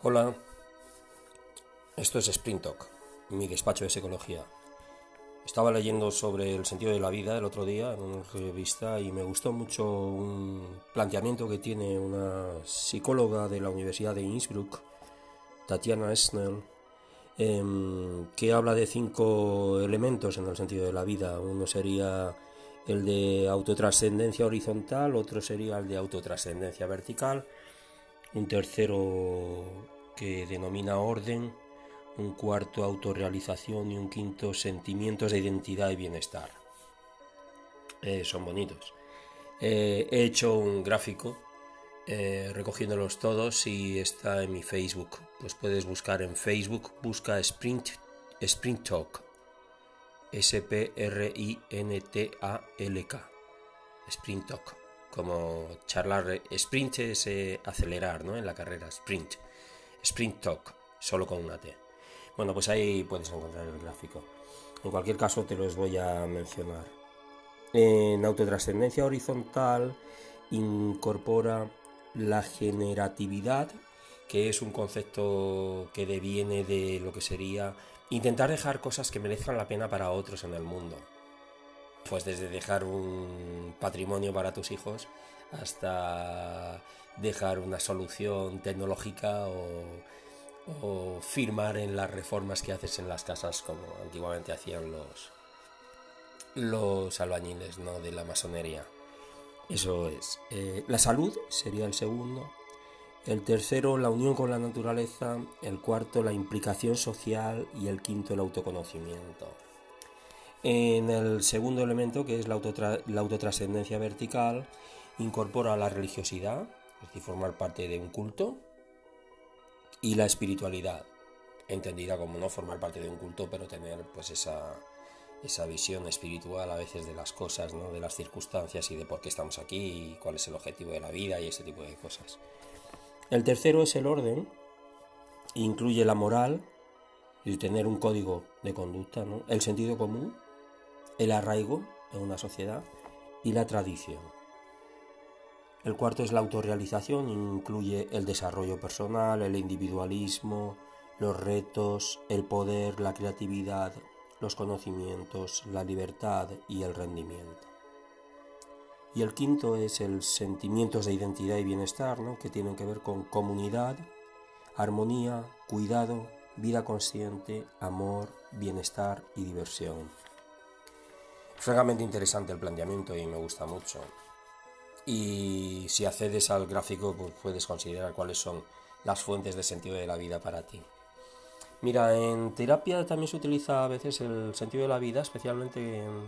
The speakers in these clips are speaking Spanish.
Hola, esto es Sprint Talk, mi despacho de psicología. Estaba leyendo sobre el sentido de la vida el otro día en una revista y me gustó mucho un planteamiento que tiene una psicóloga de la Universidad de Innsbruck, Tatiana Snell, em, que habla de cinco elementos en el sentido de la vida. Uno sería el de autotrascendencia horizontal, otro sería el de autotrascendencia vertical, un tercero que denomina orden, un cuarto autorrealización y un quinto sentimientos de identidad y bienestar. Eh, son bonitos. Eh, he hecho un gráfico eh, recogiéndolos todos y está en mi Facebook. Pues puedes buscar en Facebook, busca Sprint, Sprint Talk. S-P-R-I-N-T-A-L-K. Sprint Talk como charlar. Sprint es eh, acelerar, ¿no? En la carrera, sprint. Sprint Talk, solo con una T. Bueno, pues ahí puedes encontrar el gráfico. En cualquier caso, te los voy a mencionar. En autotrascendencia horizontal incorpora la generatividad, que es un concepto que deviene de lo que sería intentar dejar cosas que merezcan la pena para otros en el mundo pues desde dejar un patrimonio para tus hijos hasta dejar una solución tecnológica o, firmar en las reformas que haces en las casas como antiguamente hacían los los albañiles ¿no? de la masonería. Eso es. Eh, la salud sería el segundo. El tercero, la unión con la naturaleza. El cuarto, la implicación social. Y el quinto, el autoconocimiento. En el segundo elemento, que es la, autotrascendencia vertical, incorpora la religiosidad, es decir, formar parte de un culto, y la espiritualidad, entendida como no formar parte de un culto, pero tener pues esa, esa visión espiritual a veces de las cosas, ¿no? de las circunstancias y de por qué estamos aquí y cuál es el objetivo de la vida y ese tipo de cosas. El tercero es el orden, incluye la moral y tener un código de conducta, ¿no? el sentido común el arraigo en una sociedad y la tradición. El cuarto es la autorrealización, incluye el desarrollo personal, el individualismo, los retos, el poder, la creatividad, los conocimientos, la libertad y el rendimiento. Y el quinto es el sentimientos de identidad y bienestar, que tienen que ver con comunidad, armonía, cuidado, vida consciente, amor, bienestar y diversión. Francamente interesante el planteamiento y me gusta mucho. Y si accedes al gráfico, pues puedes considerar cuáles son las fuentes de sentido de la vida para ti. Mira, en terapia también se utiliza a veces el sentido de la vida, especialmente en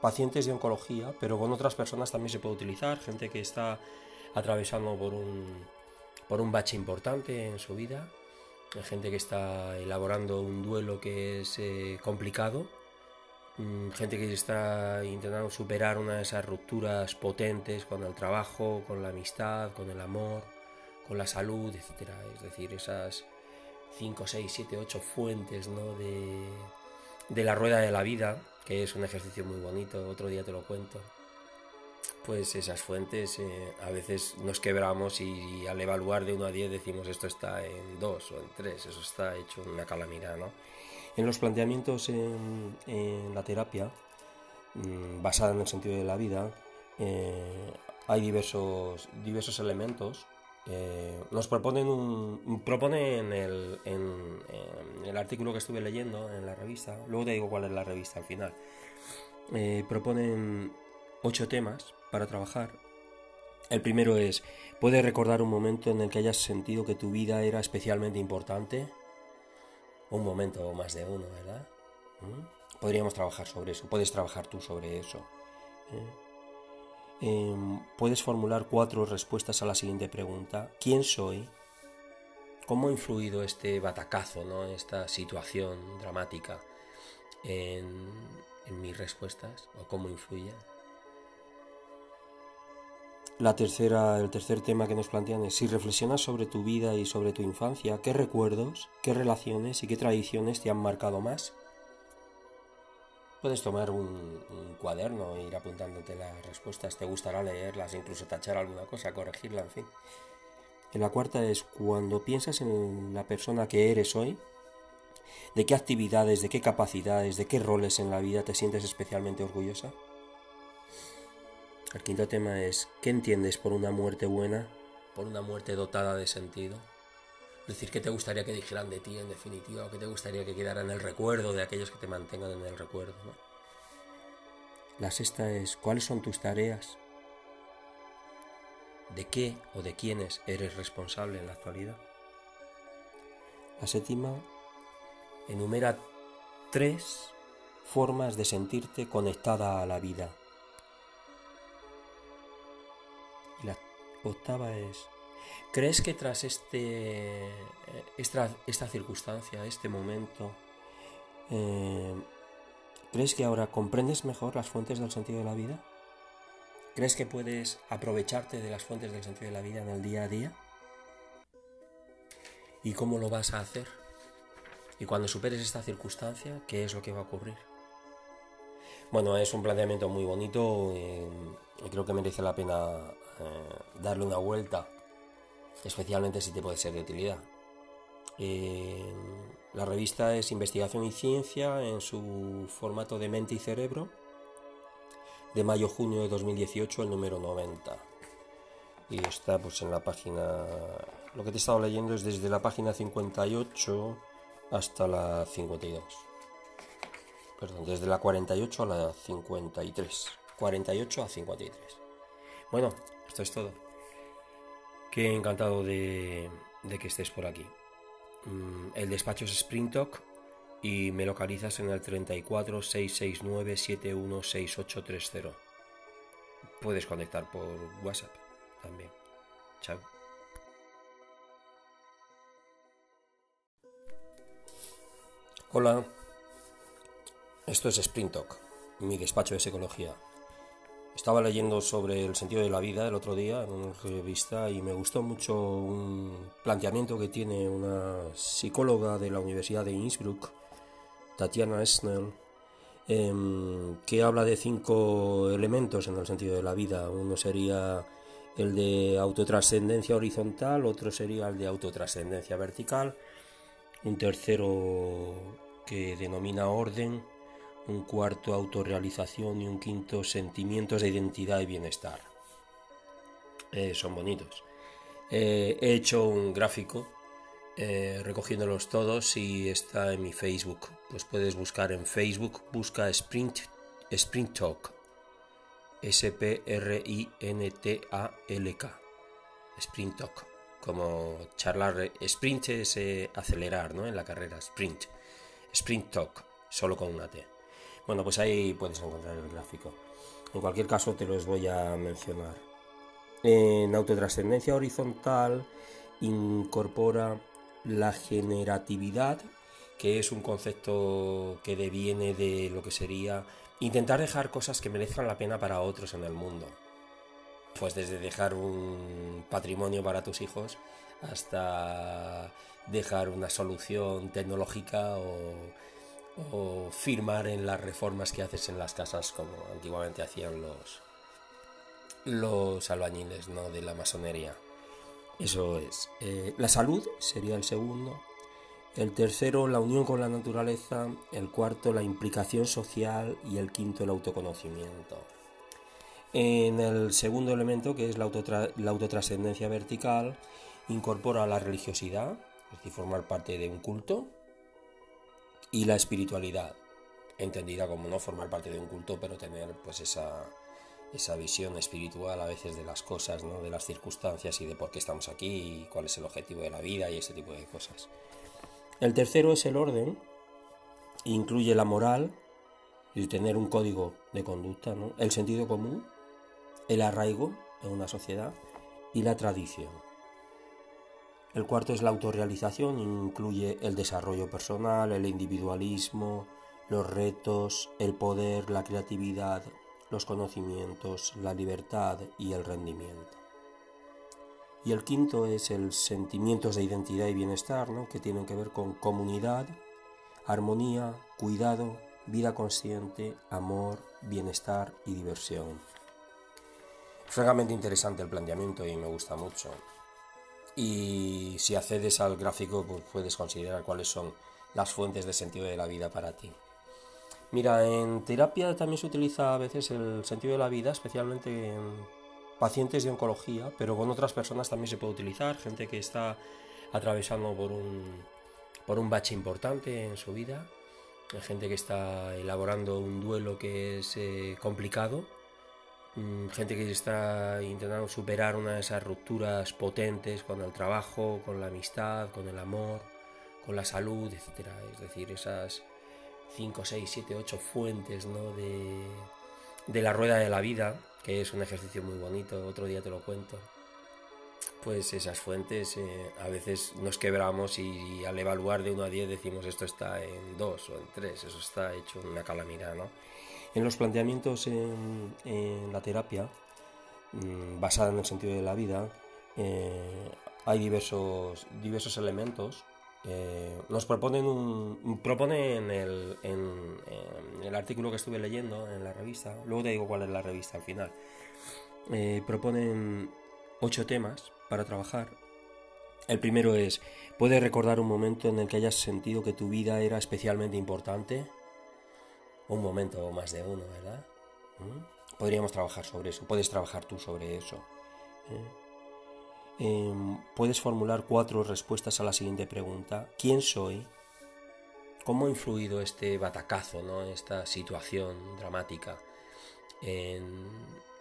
pacientes de oncología, pero con otras personas también se puede utilizar, gente que está atravesando por un, por un bache importante en su vida, gente que está elaborando un duelo que es eh, complicado gente que está intentando superar una de esas rupturas potentes con el trabajo, con la amistad, con el amor, con la salud, etc. Es decir, esas 5, 6, 7, 8 fuentes de, de la rueda de la vida, que es un ejercicio muy bonito, otro día te lo cuento. Pues esas fuentes eh, a veces nos quebramos y, al evaluar de 1 a 10 decimos esto está en 2 o en 3, eso está hecho una calamidad, ¿no? En los planteamientos en, la terapia, mm, basada en el sentido de la vida, eh, hay diversos, diversos elementos. Eh, nos proponen un, proponen el, en, el artículo que estuve leyendo en la revista, luego te digo cuál es la revista al final, eh, proponen ocho temas para trabajar. El primero es, ¿puedes recordar un momento en el que hayas sentido que tu vida era especialmente importante? Un momento o más de uno, ¿verdad? ¿Mm? Podríamos trabajar sobre eso, puedes trabajar tú sobre eso. ¿eh? Em, puedes formular cuatro respuestas a la siguiente pregunta. ¿Quién soy? ¿Cómo ha influido este batacazo, ¿no? esta situación dramática en, en mis respuestas? ¿O cómo influye? La tercera, el tercer tema que nos plantean es si reflexionas sobre tu vida y sobre tu infancia, ¿qué recuerdos, qué relaciones y qué tradiciones te han marcado más? Puedes tomar un, cuaderno e ir apuntándote las respuestas, te gustará leerlas, incluso tachar alguna cosa, corregirla, en fin. la cuarta es cuando piensas en la persona que eres hoy, de qué actividades, de qué capacidades, de qué roles en la vida te sientes especialmente orgullosa. El quinto tema es ¿qué entiendes por una muerte buena? Por una muerte dotada de sentido. Es decir, ¿qué te gustaría que dijeran de ti en definitiva? ¿O qué te gustaría que quedara en el recuerdo de aquellos que te mantengan en el recuerdo? La sexta es ¿cuáles son tus tareas? ¿De qué o de quiénes eres responsable en la actualidad? La séptima enumera tres formas de sentirte conectada a la vida. Octava es, ¿crees que tras este, esta, esta circunstancia, este momento, eh, ¿crees que ahora comprendes mejor las fuentes del sentido de la vida? ¿Crees que puedes aprovecharte de las fuentes del sentido de la vida en el día a día? ¿Y cómo lo vas a hacer? Y cuando superes esta circunstancia, ¿qué es lo que va a ocurrir? Bueno, es un planteamiento muy bonito eh, y creo que merece la pena eh, darle una vuelta, especialmente si te puede ser de utilidad. Eh, la revista es Investigación y Ciencia en su formato de mente y cerebro de mayo-junio de 2018, el número 90. Y está pues en la página... Lo que te he estado leyendo es desde la página 58 hasta la 52. Perdón, desde la 48 a la 53. 48 a 53. Bueno, esto es todo. Qué encantado de, que estés por aquí. Mm, el despacho es Sprint Talk y me localizas en el 34 669 716830. Puedes conectar por WhatsApp también. Chao. Hola, esto es Sprint Talk, mi despacho de psicología. Estaba leyendo sobre el sentido de la vida el otro día en una revista y me gustó mucho un planteamiento que tiene una psicóloga de la Universidad de Innsbruck Tatiana Snell, em, que habla de cinco elementos en el sentido de la vida. Uno sería el de autotrascendencia horizontal, otro sería el de autotrascendencia vertical, un tercero que denomina orden, un cuarto autorrealización y un quinto sentimientos de identidad y bienestar. Eh, son bonitos. Eh, he hecho un gráfico eh, recogiéndolos todos y está en mi Facebook. Pues puedes buscar en Facebook, busca Sprint, Sprint Talk. S-P-R-I-N-T-A-L-K. Sprint Talk. Como charlar. Sprint es acelerar, ¿no? En la carrera. Sprint. Sprint Talk. Solo con una T. Bueno, pues ahí puedes encontrar el gráfico. En cualquier caso te los voy a mencionar. En autotrascendencia horizontal incorpora la generatividad, que es un concepto que deviene de lo que sería intentar dejar cosas que merezcan la pena para otros en el mundo. Pues desde dejar un patrimonio para tus hijos hasta dejar una solución tecnológica o, firmar en las reformas que haces en las casas como antiguamente hacían los, los albañiles ¿no? de la masonería. Eso es. Eh, la salud sería el segundo. El tercero, la unión con la naturaleza. El cuarto, la implicación social. Y el quinto, el autoconocimiento. En el segundo elemento, que es la, la autotrascendencia vertical, incorpora la religiosidad, es decir, formar parte de un culto, y la espiritualidad, entendida como no formar parte de un culto, pero tener pues esa, esa visión espiritual a veces de las cosas, ¿no? de las circunstancias y de por qué estamos aquí y cuál es el objetivo de la vida y ese tipo de cosas. El tercero es el orden, incluye la moral, y tener un código de conducta, ¿no? el sentido común, el arraigo en una sociedad y la tradición. El cuarto es la autorrealización, incluye el desarrollo personal, el individualismo, los retos, el poder, la creatividad, los conocimientos, la libertad y el rendimiento. Y el quinto es el sentimientos de identidad y bienestar, que tienen que ver con comunidad, armonía, cuidado, vida consciente, amor, bienestar y diversión. Francamente interesante el planteamiento y me gusta mucho. Y si accedes al gráfico pues puedes considerar cuáles son las fuentes de sentido de la vida para ti. Mira, en terapia también se utiliza a veces el sentido de la vida, especialmente en pacientes de oncología, pero con otras personas también se puede utilizar, gente que está atravesando por un, por un bache importante en su vida, gente que está elaborando un duelo que es eh, complicado, gente que está intentando superar una de esas rupturas potentes con el trabajo, con la amistad, con el amor, con la salud, etc. Es decir, esas 5, 6, 7, 8 fuentes de, de la rueda de la vida, que es un ejercicio muy bonito, otro día te lo cuento pues esas fuentes eh, a veces nos quebramos y, al evaluar de 1 a 10 decimos esto está en 2 o en 3, eso está hecho una calamidad. ¿no? En los planteamientos en, la terapia, mm, basada en el sentido de la vida, eh, hay diversos, diversos elementos. Eh, nos proponen un, proponen el, en, el artículo que estuve leyendo en la revista, luego te digo cuál es la revista al final, proponen ocho temas para trabajar. El primero es, ¿puedes recordar un momento en el que hayas sentido que tu vida era especialmente importante? Un momento o más de uno, ¿verdad? ¿Mm? Podríamos trabajar sobre eso, puedes trabajar tú sobre eso. ¿eh? Em, puedes formular cuatro respuestas a la siguiente pregunta. ¿Quién soy? ¿Cómo ha influido este batacazo, ¿no? esta situación dramática en,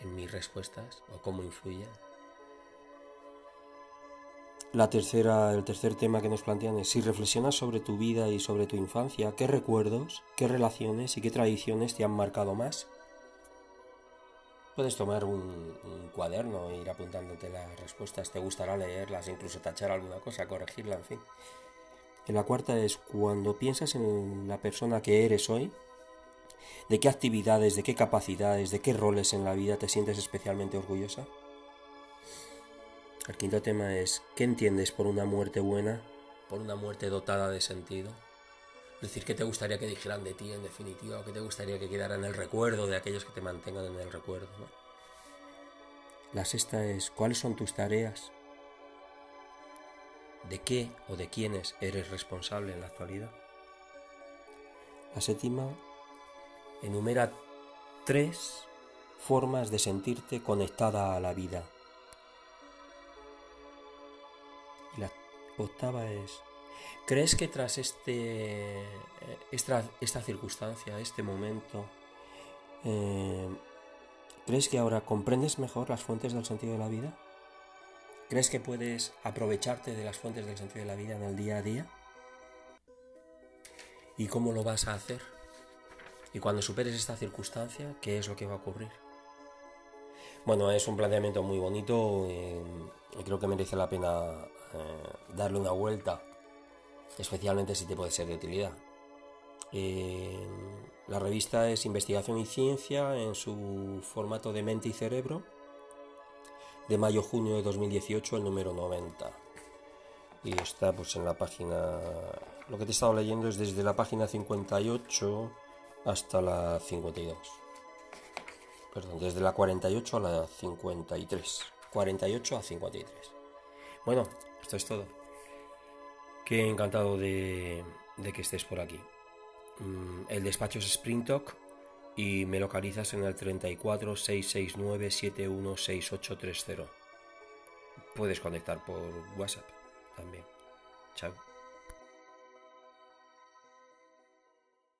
en mis respuestas? ¿O cómo influye? La tercera, el tercer tema que nos plantean es si reflexionas sobre tu vida y sobre tu infancia, ¿qué recuerdos, qué relaciones y qué tradiciones te han marcado más? Puedes tomar un, cuaderno e ir apuntándote las respuestas, te gustará leerlas, incluso tachar alguna cosa, corregirla, en fin. Y la cuarta es cuando piensas en la persona que eres hoy, de qué actividades, de qué capacidades, de qué roles en la vida te sientes especialmente orgullosa. El quinto tema es, ¿qué entiendes por una muerte buena? Por una muerte dotada de sentido. Es decir, ¿qué te gustaría que dijeran de ti en definitiva? ¿O qué te gustaría que quedara en el recuerdo de aquellos que te mantengan en el recuerdo? La sexta es, ¿cuáles son tus tareas? ¿De qué o de quiénes eres responsable en la actualidad? La séptima enumera tres formas de sentirte conectada a la vida octava es, ¿crees que tras este, eh, esta, esta circunstancia, este momento, eh, ¿crees que ahora comprendes mejor las fuentes del sentido de la vida? ¿Crees que puedes aprovecharte de las fuentes del sentido de la vida en el día a día? ¿Y cómo lo vas a hacer? Y cuando superes esta circunstancia, ¿qué es lo que va a ocurrir? Bueno, es un planteamiento muy bonito eh, y creo que merece la pena eh, darle una vuelta, especialmente si te puede ser de utilidad. Eh, la revista es Investigación y Ciencia en su formato de mente y cerebro, de mayo-junio de 2018, el número 90. Y está pues en la página, lo que te he estado leyendo es desde la página 58 hasta la 52. Perdón, desde la 48 a la 53. 48 a 53. Bueno, esto es todo. Qué encantado de, que estés por aquí. Mm, el despacho es Spring Talk y me localizas en el 34 669 716830. Puedes conectar por WhatsApp también. Chao.